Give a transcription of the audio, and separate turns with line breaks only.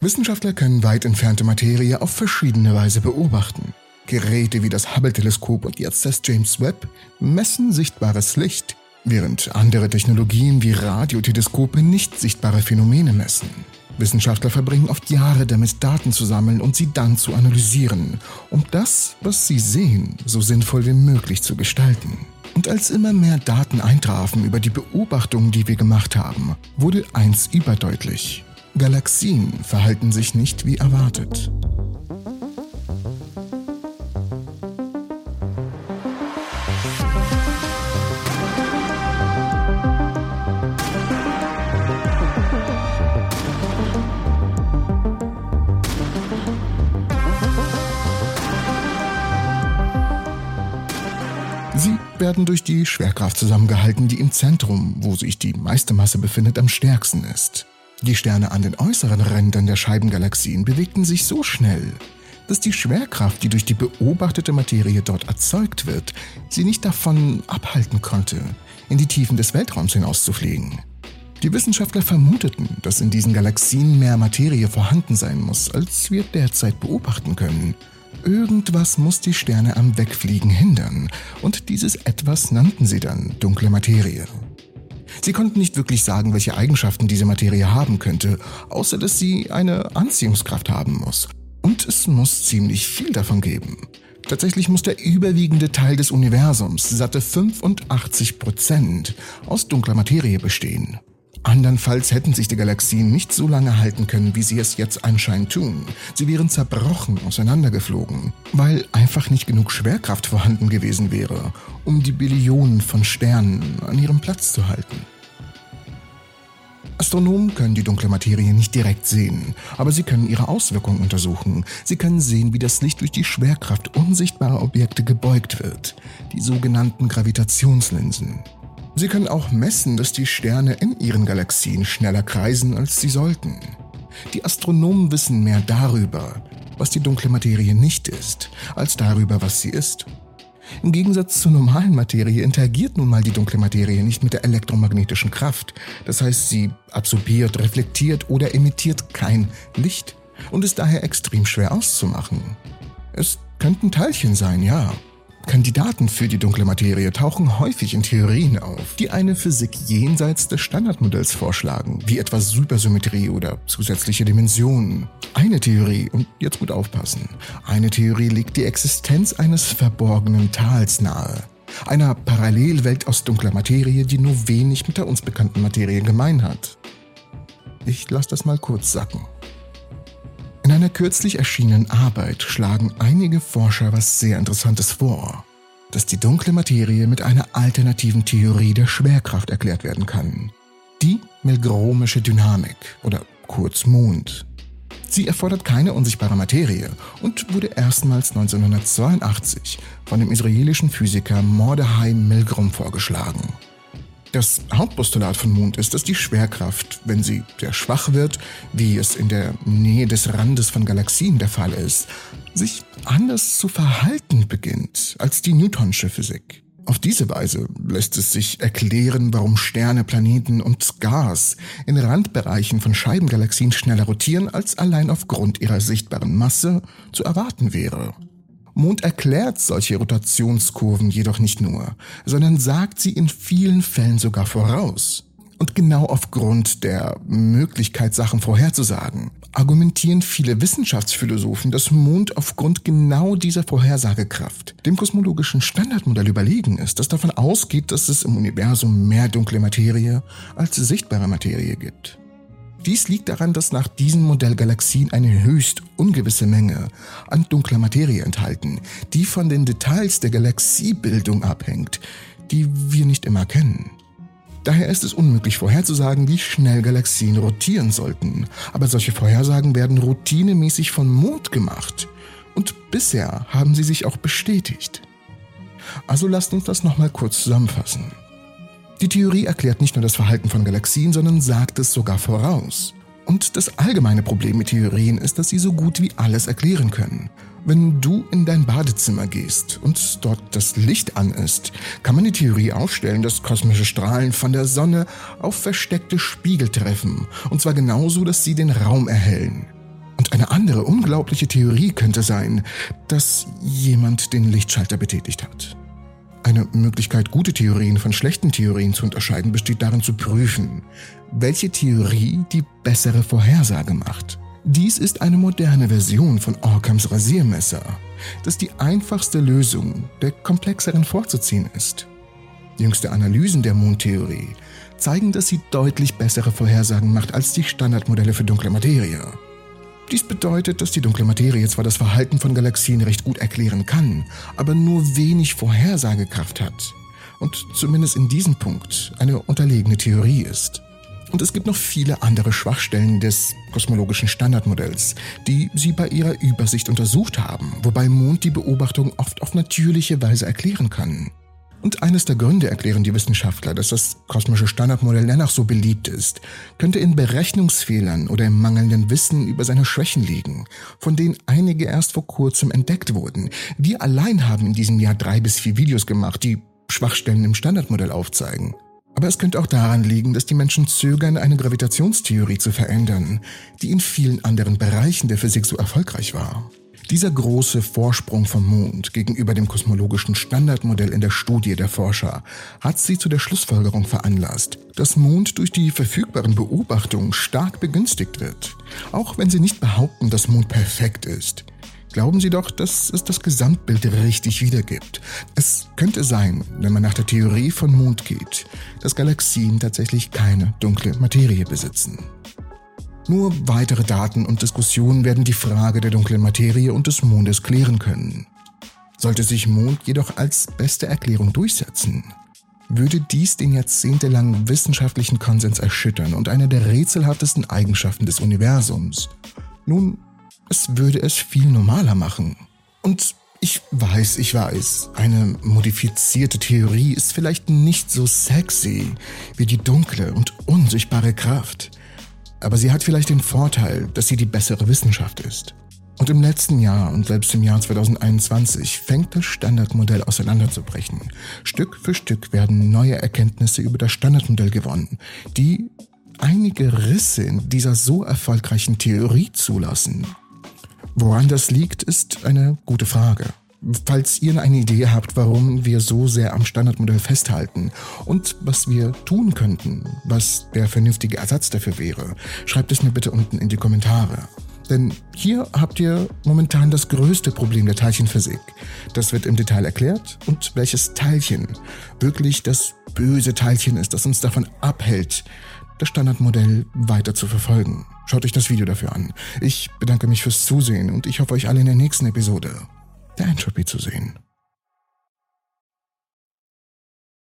Wissenschaftler können weit entfernte Materie auf verschiedene Weise beobachten. Geräte wie das Hubble-Teleskop und jetzt das James Webb messen sichtbares Licht, während andere Technologien wie Radioteleskope nicht sichtbare Phänomene messen. Wissenschaftler verbringen oft Jahre damit, Daten zu sammeln und sie dann zu analysieren, um das, was sie sehen, so sinnvoll wie möglich zu gestalten. Und als immer mehr Daten eintrafen über die Beobachtungen, die wir gemacht haben, wurde eins überdeutlich. Galaxien verhalten sich nicht wie erwartet. Sie werden durch die Schwerkraft zusammengehalten, die im Zentrum, wo sich die meiste Masse befindet, am stärksten ist. Die Sterne an den äußeren Rändern der Scheibengalaxien bewegten sich so schnell, dass die Schwerkraft, die durch die beobachtete Materie dort erzeugt wird, sie nicht davon abhalten konnte, in die Tiefen des Weltraums hinauszufliegen. Die Wissenschaftler vermuteten, dass in diesen Galaxien mehr Materie vorhanden sein muss, als wir derzeit beobachten können – Irgendwas muss die Sterne am Wegfliegen hindern, und dieses Etwas nannten sie dann dunkle Materie. Sie konnten nicht wirklich sagen, welche Eigenschaften diese Materie haben könnte, außer dass sie eine Anziehungskraft haben muss. Und es muss ziemlich viel davon geben. Tatsächlich muss der überwiegende Teil des Universums, satte 85 Prozent, aus dunkler Materie bestehen. Andernfalls hätten sich die Galaxien nicht so lange halten können, wie sie es jetzt anscheinend tun. Sie wären zerbrochen auseinandergeflogen, weil einfach nicht genug Schwerkraft vorhanden gewesen wäre, um die Billionen von Sternen an ihrem Platz zu halten. Astronomen können die dunkle Materie nicht direkt sehen, aber sie können ihre Auswirkungen untersuchen. Sie können sehen, wie das Licht durch die Schwerkraft unsichtbarer Objekte gebeugt wird, die sogenannten Gravitationslinsen. Sie können auch messen, dass die Sterne in ihren Galaxien schneller kreisen, als sie sollten. Die Astronomen wissen mehr darüber, was die dunkle Materie nicht ist, als darüber, was sie ist. Im Gegensatz zur normalen Materie interagiert nun mal die dunkle Materie nicht mit der elektromagnetischen Kraft. Das heißt, sie absorbiert, reflektiert oder emittiert kein Licht und ist daher extrem schwer auszumachen. Es könnten Teilchen sein, ja, Kandidaten für die dunkle Materie tauchen häufig in Theorien auf, die eine Physik jenseits des Standardmodells vorschlagen, wie etwa Supersymmetrie oder zusätzliche Dimensionen. Eine Theorie, und jetzt gut aufpassen, eine Theorie legt die Existenz eines verborgenen Tals nahe. Einer Parallelwelt aus dunkler Materie, die nur wenig mit der uns bekannten Materie gemein hat. Ich lasse das mal kurz sacken. In einer kürzlich erschienenen Arbeit schlagen einige Forscher was sehr Interessantes vor, dass die dunkle Materie mit einer alternativen Theorie der Schwerkraft erklärt werden kann. Die Milgromische Dynamik oder kurz Mond. Sie erfordert keine unsichtbare Materie und wurde erstmals 1982 von dem israelischen Physiker Mordechai Milgrom vorgeschlagen. Das Hauptpostulat von Mond ist, dass die Schwerkraft, wenn sie sehr schwach wird, wie es in der Nähe des Randes von Galaxien der Fall ist, sich anders zu verhalten beginnt als die Newtonsche Physik. Auf diese Weise lässt es sich erklären, warum Sterne, Planeten und Gas in Randbereichen von Scheibengalaxien schneller rotieren, als allein aufgrund ihrer sichtbaren Masse zu erwarten wäre. Mond erklärt solche Rotationskurven jedoch nicht nur, sondern sagt sie in vielen Fällen sogar voraus. Und genau aufgrund der Möglichkeit, Sachen vorherzusagen, argumentieren viele Wissenschaftsphilosophen, dass Mond aufgrund genau dieser Vorhersagekraft dem kosmologischen Standardmodell überlegen ist, das davon ausgeht, dass es im Universum mehr dunkle Materie als sichtbare Materie gibt. Dies liegt daran, dass nach diesem Modell Galaxien eine höchst ungewisse Menge an dunkler Materie enthalten, die von den Details der Galaxiebildung abhängt, die wir nicht immer kennen. Daher ist es unmöglich vorherzusagen, wie schnell Galaxien rotieren sollten, aber solche Vorhersagen werden routinemäßig von Mond gemacht und bisher haben sie sich auch bestätigt. Also lasst uns das nochmal kurz zusammenfassen. Die Theorie erklärt nicht nur das Verhalten von Galaxien, sondern sagt es sogar voraus. Und das allgemeine Problem mit Theorien ist, dass sie so gut wie alles erklären können. Wenn du in dein Badezimmer gehst und dort das Licht an ist, kann man die Theorie aufstellen, dass kosmische Strahlen von der Sonne auf versteckte Spiegel treffen, und zwar genauso, dass sie den Raum erhellen. andere unglaubliche Theorie könnte sein, dass jemand den Lichtschalter betätigt hat. Eine Möglichkeit, gute Theorien von schlechten Theorien zu unterscheiden, besteht darin zu prüfen, welche Theorie die bessere Vorhersage macht. Dies ist eine moderne Version von Orkhams Rasiermesser, das die einfachste Lösung der komplexeren vorzuziehen ist. Jüngste Analysen der Mondtheorie zeigen, dass sie deutlich bessere Vorhersagen macht als die Standardmodelle für dunkle Materie. Dies bedeutet, dass die dunkle Materie zwar das Verhalten von Galaxien recht gut erklären kann, aber nur wenig Vorhersagekraft hat und zumindest in diesem Punkt eine unterlegene Theorie ist. Und es gibt noch viele andere Schwachstellen des kosmologischen Standardmodells, die sie bei ihrer Übersicht untersucht haben, wobei Mond die Beobachtung oft auf natürliche Weise erklären kann. Und eines der Gründe erklären die Wissenschaftler, dass das kosmische Standardmodell dennoch so beliebt ist, könnte in Berechnungsfehlern oder im mangelnden Wissen über seine Schwächen liegen, von denen einige erst vor kurzem entdeckt wurden. Wir allein haben in diesem Jahr drei bis vier Videos gemacht, die Schwachstellen im Standardmodell aufzeigen. Aber es könnte auch daran liegen, dass die Menschen zögern, eine Gravitationstheorie zu verändern, die in vielen anderen Bereichen der Physik so erfolgreich war. Dieser große Vorsprung vom Mond gegenüber dem kosmologischen Standardmodell in der Studie der Forscher hat sie zu der Schlussfolgerung veranlasst, dass Mond durch die verfügbaren Beobachtungen stark begünstigt wird, auch wenn sie nicht behaupten, dass Mond perfekt ist. Glauben Sie doch, dass es das Gesamtbild richtig wiedergibt. Es könnte sein, wenn man nach der Theorie von Mond geht, dass Galaxien tatsächlich keine dunkle Materie besitzen. Nur weitere Daten und Diskussionen werden die Frage der dunklen Materie und des Mondes klären können. Sollte sich Mond jedoch als beste Erklärung durchsetzen, würde dies den jahrzehntelangen wissenschaftlichen Konsens erschüttern und eine der rätselhaftesten Eigenschaften des Universums. Nun es würde es viel normaler machen. Und ich weiß, ich weiß, eine modifizierte Theorie ist vielleicht nicht so sexy wie die dunkle und unsichtbare Kraft. Aber sie hat vielleicht den Vorteil, dass sie die bessere Wissenschaft ist. Und im letzten Jahr und selbst im Jahr 2021 fängt das Standardmodell auseinanderzubrechen. Stück für Stück werden neue Erkenntnisse über das Standardmodell gewonnen, die einige Risse in dieser so erfolgreichen Theorie zulassen. Woran das liegt, ist eine gute Frage. Falls ihr eine Idee habt, warum wir so sehr am Standardmodell festhalten und was wir tun könnten, was der vernünftige Ersatz dafür wäre, schreibt es mir bitte unten in die Kommentare. Denn hier habt ihr momentan das größte Problem der Teilchenphysik. Das wird im Detail erklärt und welches Teilchen wirklich das böse Teilchen ist, das uns davon abhält, das Standardmodell weiter zu verfolgen. Schaut euch das Video dafür an. Ich bedanke mich fürs Zusehen und ich hoffe euch alle in der nächsten Episode der Entropy zu sehen.